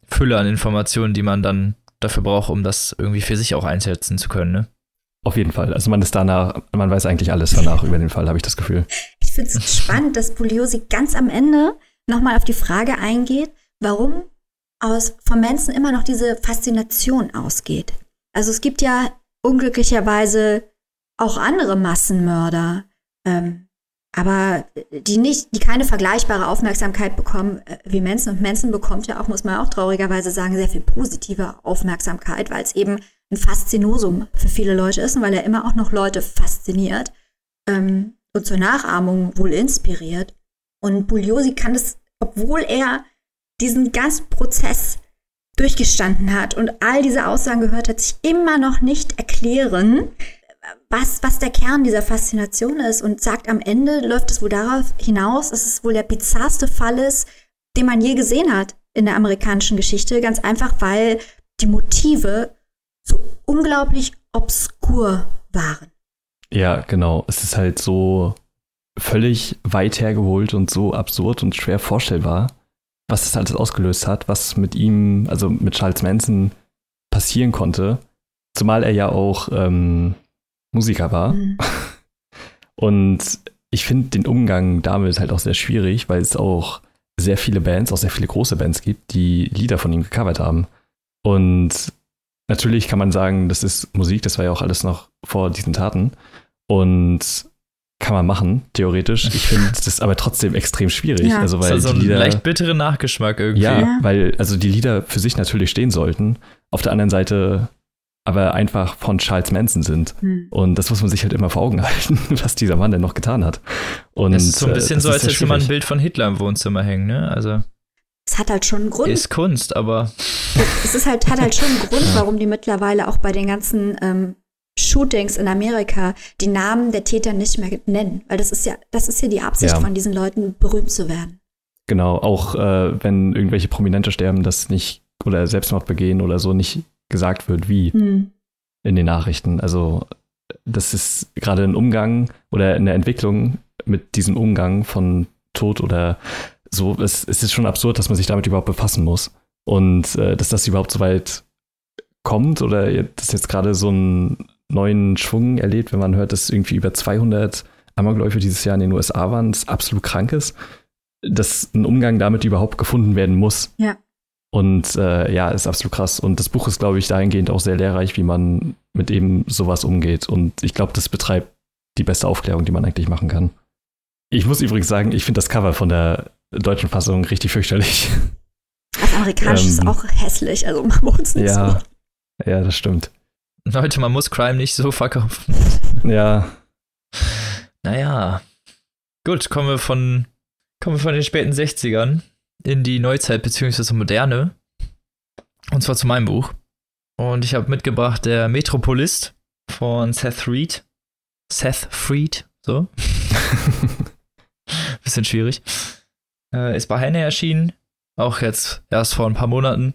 Fülle an Informationen, die man dann dafür braucht, um das irgendwie für sich auch einsetzen zu können, ne?
Auf jeden Fall. Also man ist danach, man weiß eigentlich alles danach über den Fall, habe ich das Gefühl.
Ich finde es spannend, dass Bugliosi ganz am Ende nochmal auf die Frage eingeht, warum aus von Manson immer noch diese Faszination ausgeht. Also es gibt ja unglücklicherweise auch andere Massenmörder, ähm, aber die nicht, die keine vergleichbare Aufmerksamkeit bekommen äh, wie Manson. Und Manson bekommt ja auch, muss man auch traurigerweise sagen, sehr viel positive Aufmerksamkeit, weil es eben ein Faszinosum für viele Leute ist und weil er immer auch noch Leute fasziniert ähm, und zur Nachahmung wohl inspiriert. Und Bugliosi kann das, obwohl er diesen ganzen Prozess durchgestanden hat und all diese Aussagen gehört hat, sich immer noch nicht erklären, was, was der Kern dieser Faszination ist und sagt, am Ende läuft es wohl darauf hinaus, dass es wohl der bizarrste Fall ist, den man je gesehen hat in der amerikanischen Geschichte. Ganz einfach, weil die Motive so unglaublich obskur waren.
Ja, genau. Es ist halt so völlig weit hergeholt und so absurd und schwer vorstellbar, was das alles ausgelöst hat, was mit ihm, also mit Charles Manson passieren konnte. Zumal er ja auch ähm, Musiker war. Mhm. Und ich finde den Umgang damit halt auch sehr schwierig, weil es auch sehr viele Bands, auch sehr viele große Bands gibt, die Lieder von ihm gecovert haben. Und natürlich kann man sagen, das ist Musik, das war ja auch alles noch vor diesen Taten. Und kann man machen, theoretisch. Ich finde das aber trotzdem extrem schwierig. Ja. Also, weil
das ist
also
die Lieder, leicht bitteren Nachgeschmack irgendwie.
Ja, ja, weil also die Lieder für sich natürlich stehen sollten. Auf der anderen Seite aber einfach von Charles Manson sind. Hm. Und das muss man sich halt immer vor Augen halten, was dieser Mann denn noch getan hat. Und
das ist so ein bisschen äh, so, als hätte jemand ein Bild von Hitler im Wohnzimmer hängen, ne? Also.
Es hat halt schon einen Grund.
Ist Kunst, aber.
Es ist halt, hat halt schon einen Grund, warum die mittlerweile auch bei den ganzen ähm, Shootings in Amerika die Namen der Täter nicht mehr nennen. Weil das ist ja, das ist ja die Absicht ja. von diesen Leuten, berühmt zu werden.
Genau, auch äh, wenn irgendwelche Prominente sterben, das nicht oder Selbstmord begehen oder so, nicht gesagt wird, wie hm. in den Nachrichten. Also das ist gerade ein Umgang oder eine Entwicklung mit diesem Umgang von Tod oder so. Es, es ist schon absurd, dass man sich damit überhaupt befassen muss. Und äh, dass das überhaupt so weit kommt oder dass jetzt gerade so einen neuen Schwung erlebt, wenn man hört, dass irgendwie über 200 Amokläufe dieses Jahr in den USA waren, das absolut krank ist, dass ein Umgang damit überhaupt gefunden werden muss.
Ja.
Und äh, ja, ist absolut krass. Und das Buch ist, glaube ich, dahingehend auch sehr lehrreich, wie man mit eben sowas umgeht. Und ich glaube, das betreibt die beste Aufklärung, die man eigentlich machen kann. Ich muss übrigens sagen, ich finde das Cover von der deutschen Fassung richtig fürchterlich.
Das amerikanische ähm, ist auch hässlich, also machen wir uns nicht
ja, so. Ja, das stimmt.
Leute, man muss Crime nicht so verkaufen.
Ja.
Naja. Gut, kommen wir von, kommen wir von den späten 60ern in die Neuzeit bzw. Moderne. Und zwar zu meinem Buch. Und ich habe mitgebracht der Metropolist von Seth Reed. Seth Freed, so. Bisschen schwierig. Äh, ist bei Heine erschienen. Auch jetzt erst vor ein paar Monaten.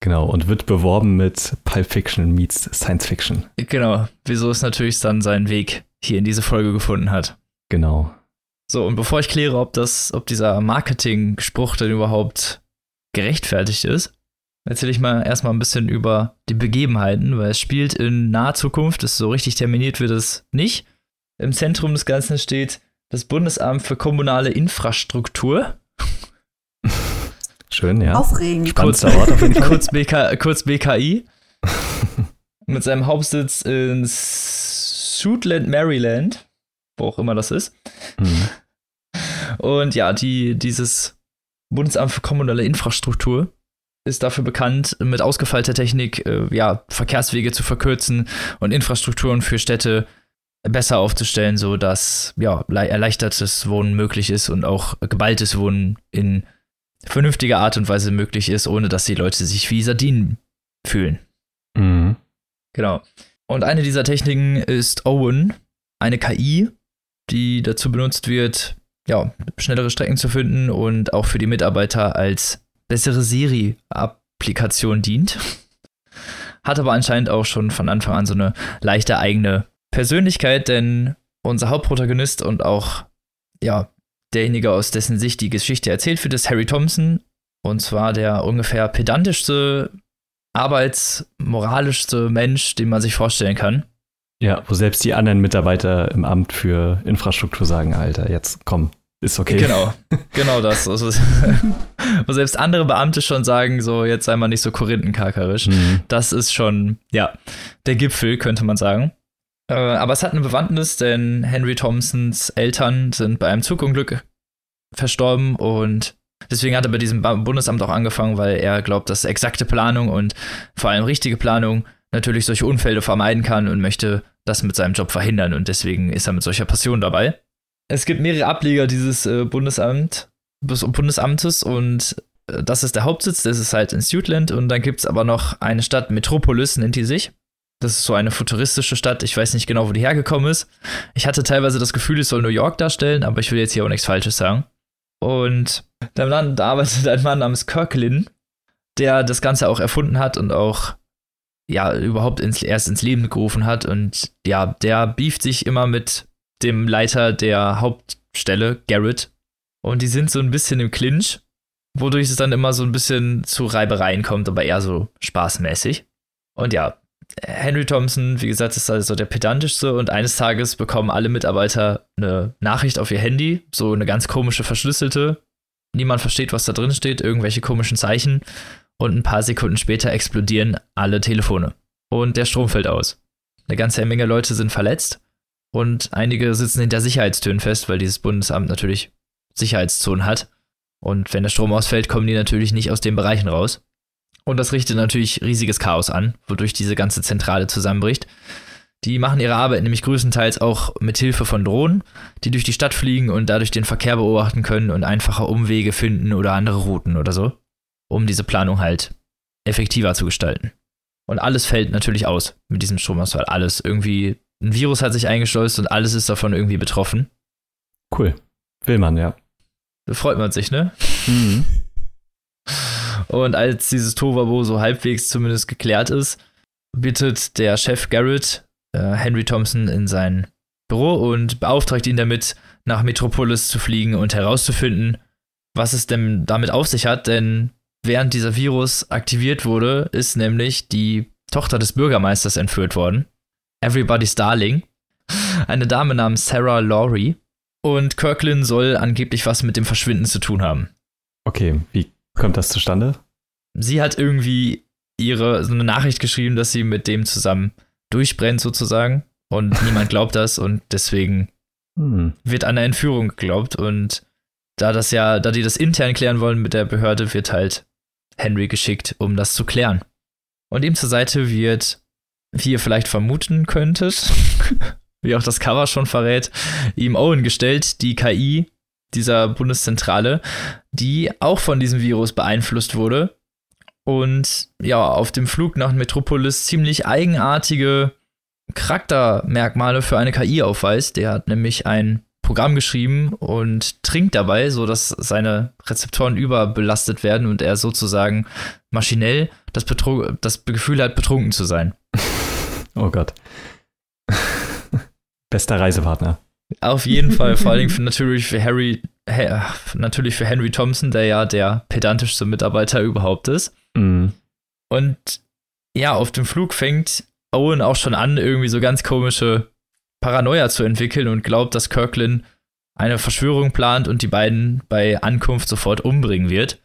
Genau, und wird beworben mit Pulp Fiction meets Science Fiction.
Genau, wieso es natürlich dann seinen Weg hier in diese Folge gefunden hat.
Genau.
So, und bevor ich kläre, ob das, ob dieser Marketing-Spruch denn überhaupt gerechtfertigt ist, erzähle ich mal erstmal ein bisschen über die Begebenheiten, weil es spielt in naher Zukunft, ist so richtig terminiert wird es nicht. Im Zentrum des Ganzen steht das Bundesamt für kommunale Infrastruktur.
Schön, ja.
Aufregend.
Kurz, kurz, BK, kurz BKI. mit seinem Hauptsitz in Suitland, Maryland wo auch immer das ist. Mhm. Und ja, die, dieses Bundesamt für kommunale Infrastruktur ist dafür bekannt, mit ausgefeilter Technik äh, ja, Verkehrswege zu verkürzen und Infrastrukturen für Städte besser aufzustellen, sodass ja, erleichtertes Wohnen möglich ist und auch geballtes Wohnen in vernünftiger Art und Weise möglich ist, ohne dass die Leute sich wie Sardinen fühlen.
Mhm.
Genau. Und eine dieser Techniken ist Owen, eine KI, die dazu benutzt wird, ja, schnellere Strecken zu finden und auch für die Mitarbeiter als bessere Siri-Applikation dient. Hat aber anscheinend auch schon von Anfang an so eine leichte eigene Persönlichkeit, denn unser Hauptprotagonist und auch, ja, derjenige, aus dessen Sicht die Geschichte erzählt wird, ist Harry Thompson. Und zwar der ungefähr pedantischste, arbeitsmoralischste Mensch, den man sich vorstellen kann.
Ja, wo selbst die anderen Mitarbeiter im Amt für Infrastruktur sagen, Alter, jetzt komm, ist okay.
Genau, genau das. Also, wo selbst andere Beamte schon sagen, so, jetzt sei mal nicht so korinthenkarkerisch. Mhm. Das ist schon, ja, der Gipfel, könnte man sagen. Äh, aber es hat eine Bewandtnis, denn Henry Thompsons Eltern sind bei einem Zugunglück verstorben und deswegen hat er bei diesem Bundesamt auch angefangen, weil er glaubt, dass exakte Planung und vor allem richtige Planung natürlich solche Unfälle vermeiden kann und möchte das mit seinem Job verhindern und deswegen ist er mit solcher Passion dabei. Es gibt mehrere Ableger dieses äh, Bundesamt, Bundesamtes und äh, das ist der Hauptsitz, das ist halt in Suitland und dann gibt es aber noch eine Stadt, Metropolis nennt die sich. Das ist so eine futuristische Stadt. Ich weiß nicht genau, wo die hergekommen ist. Ich hatte teilweise das Gefühl, es soll New York darstellen, aber ich will jetzt hier auch nichts Falsches sagen. Und da arbeitet ein Mann namens Kirklin, der das Ganze auch erfunden hat und auch ja überhaupt ins, erst ins Leben gerufen hat. Und ja, der beeft sich immer mit dem Leiter der Hauptstelle, Garrett. Und die sind so ein bisschen im Clinch, wodurch es dann immer so ein bisschen zu Reibereien kommt, aber eher so spaßmäßig. Und ja, Henry Thompson, wie gesagt, ist also der pedantischste und eines Tages bekommen alle Mitarbeiter eine Nachricht auf ihr Handy, so eine ganz komische verschlüsselte. Niemand versteht, was da drin steht, irgendwelche komischen Zeichen und ein paar Sekunden später explodieren alle Telefone und der Strom fällt aus. Eine ganze Menge Leute sind verletzt und einige sitzen hinter Sicherheitstüren fest, weil dieses Bundesamt natürlich Sicherheitszonen hat. Und wenn der Strom ausfällt, kommen die natürlich nicht aus den Bereichen raus. Und das richtet natürlich riesiges Chaos an, wodurch diese ganze Zentrale zusammenbricht. Die machen ihre Arbeit nämlich größtenteils auch mit Hilfe von Drohnen, die durch die Stadt fliegen und dadurch den Verkehr beobachten können und einfache Umwege finden oder andere Routen oder so, um diese Planung halt effektiver zu gestalten. Und alles fällt natürlich aus mit diesem Stromausfall. Alles irgendwie, ein Virus hat sich eingeschleust und alles ist davon irgendwie betroffen.
Cool. Will man, ja.
Da freut man sich, ne? Mhm. Und als dieses Tovabo so halbwegs zumindest geklärt ist, bittet der Chef Garrett äh, Henry Thompson in sein Büro und beauftragt ihn damit, nach Metropolis zu fliegen und herauszufinden, was es denn damit auf sich hat, denn während dieser Virus aktiviert wurde, ist nämlich die Tochter des Bürgermeisters entführt worden. Everybody's Darling. Eine Dame namens Sarah Laurie. Und Kirkland soll angeblich was mit dem Verschwinden zu tun haben.
Okay, wie kommt das zustande?
Sie hat irgendwie ihre so eine Nachricht geschrieben, dass sie mit dem zusammen durchbrennt sozusagen und niemand glaubt das und deswegen hm. wird an eine Entführung geglaubt und da das ja, da die das intern klären wollen mit der Behörde, wird halt Henry geschickt, um das zu klären. Und ihm zur Seite wird, wie ihr vielleicht vermuten könntet, wie auch das Cover schon verrät, ihm Owen gestellt, die KI, dieser Bundeszentrale, die auch von diesem Virus beeinflusst wurde und ja, auf dem Flug nach Metropolis ziemlich eigenartige Charaktermerkmale für eine KI aufweist. Der hat nämlich ein Programm geschrieben und trinkt dabei, sodass seine Rezeptoren überbelastet werden und er sozusagen maschinell das, Betru das Gefühl hat, betrunken zu sein.
Oh Gott. Bester Reisepartner.
Auf jeden Fall, vor allem für, natürlich für Harry, natürlich für Henry Thompson, der ja der pedantischste Mitarbeiter überhaupt ist. Mhm. Und ja, auf dem Flug fängt Owen auch schon an, irgendwie so ganz komische Paranoia zu entwickeln und glaubt, dass Kirkland eine Verschwörung plant und die beiden bei Ankunft sofort umbringen wird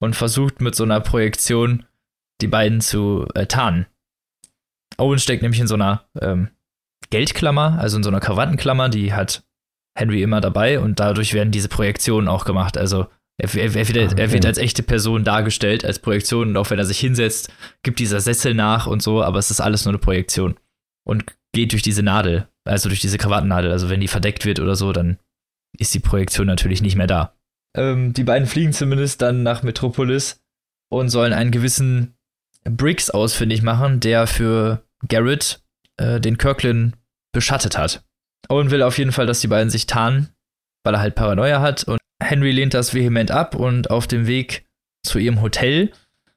und versucht mit so einer Projektion die beiden zu äh, tarnen. Owen steckt nämlich in so einer ähm, Geldklammer, also in so einer Krawattenklammer, die hat Henry immer dabei und dadurch werden diese Projektionen auch gemacht. Also er, er, er, wird, er, wird, als echte Person dargestellt, als Projektion und auch wenn er sich hinsetzt, gibt dieser Sessel nach und so, aber es ist alles nur eine Projektion und geht durch diese Nadel, also durch diese Krawattennadel. Also wenn die verdeckt wird oder so, dann ist die Projektion natürlich nicht mehr da. Ähm, die beiden fliegen zumindest dann nach Metropolis und sollen einen gewissen Briggs ausfindig machen, der für Garrett äh, den Kirkland beschattet hat. Owen will auf jeden Fall, dass die beiden sich tarnen, weil er halt Paranoia hat und Henry lehnt das vehement ab und auf dem Weg zu ihrem Hotel,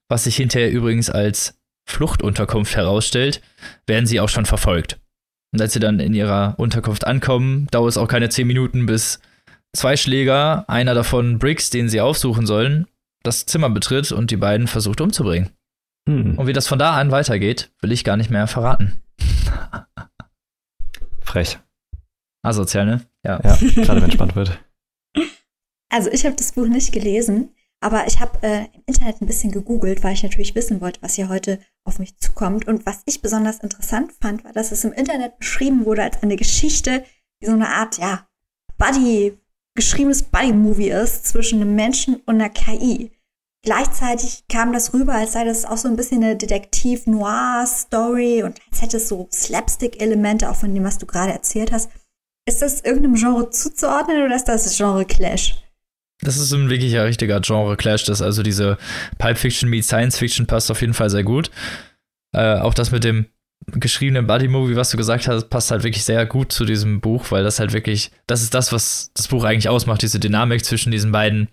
was sich hinterher übrigens als Fluchtunterkunft herausstellt, werden sie auch schon verfolgt. Und als sie dann in ihrer Unterkunft ankommen, dauert es auch keine zehn Minuten, bis zwei Schläger, einer davon Briggs, den sie aufsuchen sollen, das Zimmer betritt und die beiden versucht umzubringen. Hm. Und wie das von da an weitergeht, will ich gar nicht mehr verraten.
Frech.
Asozial, ne?
Ja. Ja, gerade wenn spannend wird.
Also ich habe das Buch nicht gelesen, aber ich habe äh, im Internet ein bisschen gegoogelt, weil ich natürlich wissen wollte, was hier heute auf mich zukommt. Und was ich besonders interessant fand, war, dass es im Internet beschrieben wurde als eine Geschichte, die so eine Art, ja, Buddy, geschriebenes Buddy-Movie ist zwischen einem Menschen und einer KI. Gleichzeitig kam das rüber, als sei das auch so ein bisschen eine Detektiv-Noir-Story und als hätte es so Slapstick-Elemente, auch von dem, was du gerade erzählt hast. Ist das irgendeinem Genre zuzuordnen oder ist das Genre Clash?
Das ist ein wirklicher richtiger Genre-Clash. Das also diese Pulp Fiction meets Science Fiction passt auf jeden Fall sehr gut. Äh, auch das mit dem geschriebenen Buddy-Movie, was du gesagt hast, passt halt wirklich sehr gut zu diesem Buch, weil das halt wirklich, das ist das, was das Buch eigentlich ausmacht, diese Dynamik zwischen diesen beiden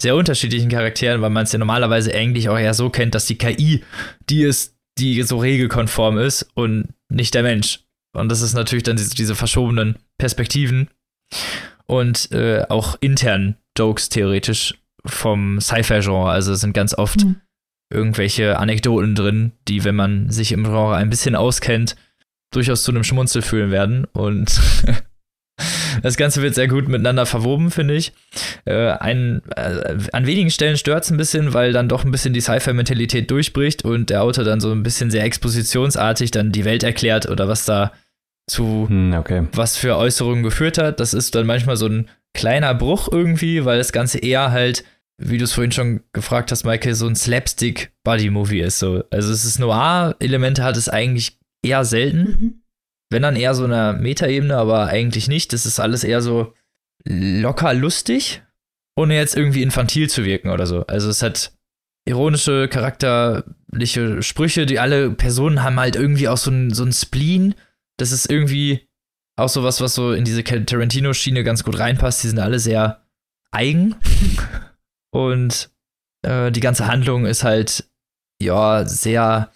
sehr unterschiedlichen Charakteren, weil man es ja normalerweise eigentlich auch eher so kennt, dass die KI die ist, die so regelkonform ist und nicht der Mensch. Und das ist natürlich dann diese, diese verschobenen Perspektiven und äh, auch intern Jokes theoretisch vom Sci-Fi-Genre. Also es sind ganz oft mhm. irgendwelche Anekdoten drin, die, wenn man sich im Genre ein bisschen auskennt, durchaus zu einem Schmunzel fühlen werden. Und das Ganze wird sehr gut miteinander verwoben, finde ich. Äh, ein, äh, an wenigen Stellen stört es ein bisschen, weil dann doch ein bisschen die Sci-Fi-Mentalität durchbricht und der Autor dann so ein bisschen sehr expositionsartig dann die Welt erklärt oder was da zu hm, okay. was für Äußerungen geführt hat. Das ist dann manchmal so ein kleiner Bruch irgendwie, weil das Ganze eher halt, wie du es vorhin schon gefragt hast, Michael, so ein Slapstick-Buddy-Movie ist. So. Also es ist Noir-Elemente hat es eigentlich eher selten. Mhm. Wenn dann eher so eine Metaebene, aber eigentlich nicht. Das ist alles eher so locker lustig, ohne jetzt irgendwie infantil zu wirken oder so. Also es hat ironische, charakterliche Sprüche, die alle Personen haben halt irgendwie auch so ein, so ein Spleen. Das ist irgendwie auch so was, was so in diese Tarantino-Schiene ganz gut reinpasst. Die sind alle sehr eigen. Und äh, die ganze Handlung ist halt, ja, sehr,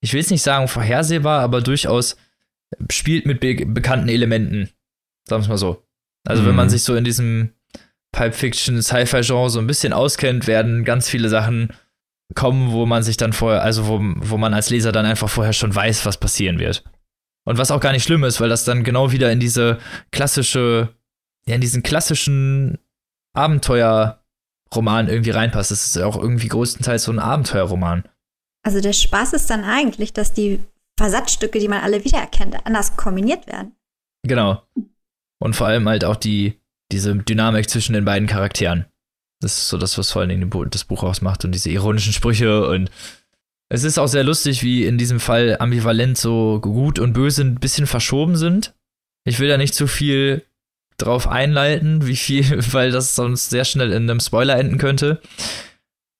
ich will es nicht sagen vorhersehbar, aber durchaus spielt mit be bekannten Elementen. Sagen wir es mal so. Also, mhm. wenn man mhm. sich so in diesem Pulp Fiction, Sci-Fi-Genre so ein bisschen auskennt, werden ganz viele Sachen kommen, wo man sich dann vorher, also wo, wo man als Leser dann einfach vorher schon weiß, was passieren wird. Und was auch gar nicht schlimm ist, weil das dann genau wieder in diese klassische, ja, in diesen klassischen Abenteuerroman irgendwie reinpasst. Das ist auch irgendwie größtenteils so ein Abenteuerroman.
Also der Spaß ist dann eigentlich, dass die Versatzstücke, die man alle wiedererkennt, anders kombiniert werden.
Genau. Und vor allem halt auch die, diese Dynamik zwischen den beiden Charakteren. Das ist so das, was vor allen Dingen das Buch ausmacht und diese ironischen Sprüche und es ist auch sehr lustig, wie in diesem Fall ambivalent so gut und böse ein bisschen verschoben sind. Ich will da nicht zu viel drauf einleiten, wie viel, weil das sonst sehr schnell in einem Spoiler enden könnte.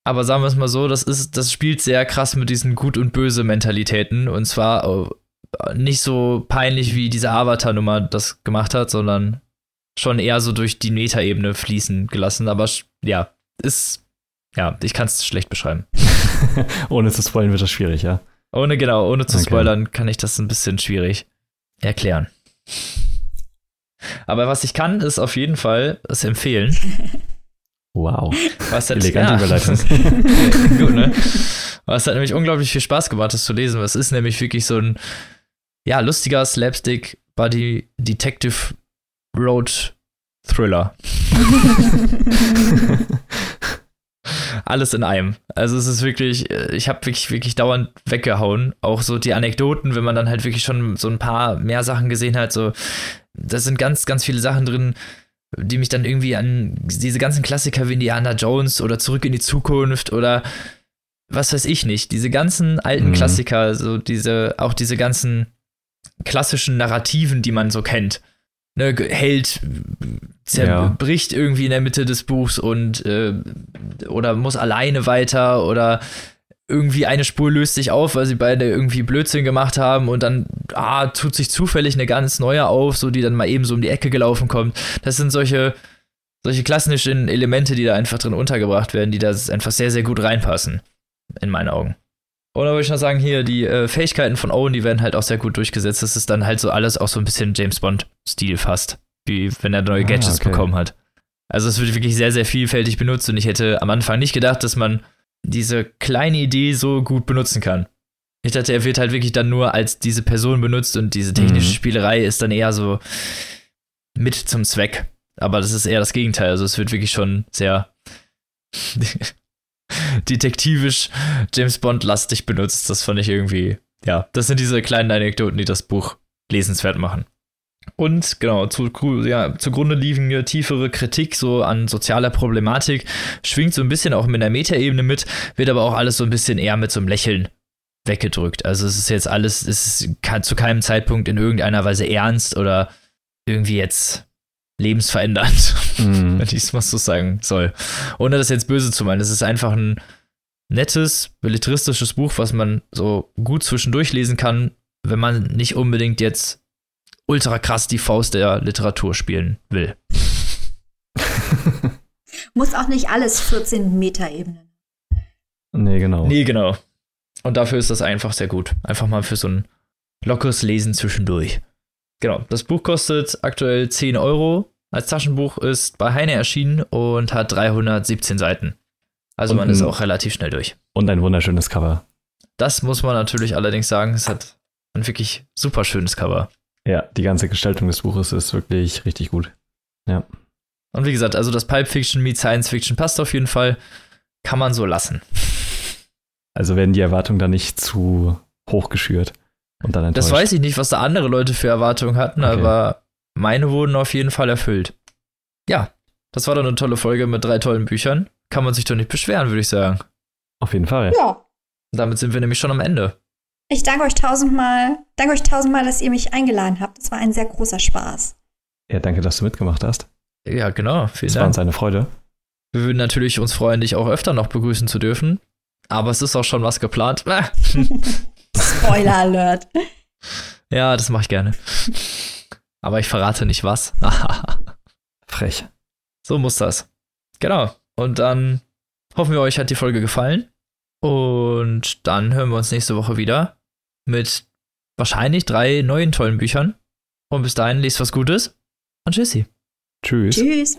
Aber sagen wir es mal so, das ist, das spielt sehr krass mit diesen gut und böse Mentalitäten. Und zwar äh, nicht so peinlich, wie diese Avatar-Nummer das gemacht hat, sondern schon eher so durch die Metaebene fließen gelassen. Aber ja, ist, ja, ich kann es schlecht beschreiben.
ohne zu spoilern wird das schwierig, ja.
Ohne, genau, ohne zu okay. spoilern kann ich das ein bisschen schwierig erklären. Aber was ich kann, ist auf jeden Fall es empfehlen.
Wow.
Was hat, Elegante ja. Überleitung. Gut, ne? Was hat nämlich unglaublich viel Spaß gemacht, das zu lesen. Was ist nämlich wirklich so ein, ja, lustiger Slapstick Buddy Detective Road Thriller. alles in einem. Also es ist wirklich, äh, ich habe wirklich, wirklich dauernd weggehauen. Auch so die Anekdoten, wenn man dann halt wirklich schon so ein paar mehr Sachen gesehen hat, so, da sind ganz, ganz viele Sachen drin, die mich dann irgendwie an diese ganzen Klassiker wie Indiana Jones oder Zurück in die Zukunft oder was weiß ich nicht, diese ganzen alten mhm. Klassiker, so diese, auch diese ganzen klassischen Narrativen, die man so kennt. Ne, Held zerbricht ja. irgendwie in der Mitte des Buchs und äh, oder muss alleine weiter oder irgendwie eine Spur löst sich auf, weil sie beide irgendwie Blödsinn gemacht haben und dann ah, tut sich zufällig eine ganz neue auf, so die dann mal eben so um die Ecke gelaufen kommt. Das sind solche, solche klassischen Elemente, die da einfach drin untergebracht werden, die da einfach sehr, sehr gut reinpassen. In meinen Augen. Und da würde ich noch sagen, hier, die äh, Fähigkeiten von Owen, die werden halt auch sehr gut durchgesetzt. Das ist dann halt so alles auch so ein bisschen James Bond-Stil fast. Wie wenn er neue ah, Gadgets ah, okay. bekommen hat. Also es wird wirklich sehr, sehr vielfältig benutzt und ich hätte am Anfang nicht gedacht, dass man diese kleine Idee so gut benutzen kann. Ich dachte, er wird halt wirklich dann nur als diese Person benutzt und diese technische mhm. Spielerei ist dann eher so mit zum Zweck. Aber das ist eher das Gegenteil. Also es wird wirklich schon sehr detektivisch James Bond lastig benutzt. Das fand ich irgendwie, ja, das sind diese kleinen Anekdoten, die das Buch lesenswert machen. Und genau, zu, ja, zugrunde liegende tiefere Kritik so an sozialer Problematik schwingt so ein bisschen auch mit der Metaebene mit, wird aber auch alles so ein bisschen eher mit so einem Lächeln weggedrückt. Also es ist jetzt alles, es ist zu keinem Zeitpunkt in irgendeiner Weise ernst oder irgendwie jetzt lebensverändernd, mhm. wenn ich es mal so sagen soll. Ohne das jetzt böse zu meinen. Es ist einfach ein nettes, belletristisches Buch, was man so gut zwischendurch lesen kann, wenn man nicht unbedingt jetzt ultra krass die Faust der Literatur spielen will.
Muss auch nicht alles 14 Meter Ebenen.
Nee, genau.
Nee, genau. Und dafür ist das einfach sehr gut. Einfach mal für so ein lockeres Lesen zwischendurch. Genau. Das Buch kostet aktuell 10 Euro. Als Taschenbuch ist bei Heine erschienen und hat 317 Seiten. Also und man ist auch relativ schnell durch.
Und ein wunderschönes Cover.
Das muss man natürlich allerdings sagen. Es hat ein wirklich super schönes Cover.
Ja, die ganze Gestaltung des Buches ist wirklich richtig gut. Ja.
Und wie gesagt, also das Pulp Fiction meets Science Fiction passt auf jeden Fall. Kann man so lassen.
Also werden die Erwartungen da nicht zu hoch geschürt und dann
enttäuscht. Das weiß ich nicht, was da andere Leute für Erwartungen hatten, okay. aber meine wurden auf jeden Fall erfüllt. Ja, das war doch eine tolle Folge mit drei tollen Büchern. Kann man sich doch nicht beschweren, würde ich sagen.
Auf jeden Fall.
Ja.
Damit sind wir nämlich schon am Ende.
Ich danke euch tausendmal, danke euch tausendmal, dass ihr mich eingeladen habt. Es war ein sehr großer Spaß.
Ja, danke, dass du mitgemacht hast.
Ja, genau.
Vielen es Dank. war uns eine Freude.
Wir würden natürlich uns freuen, dich auch öfter noch begrüßen zu dürfen. Aber es ist auch schon was geplant.
Spoiler Alert.
Ja, das mache ich gerne. Aber ich verrate nicht was.
Frech.
So muss das. Genau. Und dann hoffen wir, euch hat die Folge gefallen. Und dann hören wir uns nächste Woche wieder mit wahrscheinlich drei neuen tollen Büchern. Und bis dahin, lest was Gutes und tschüssi.
Tschüss.
Tschüss.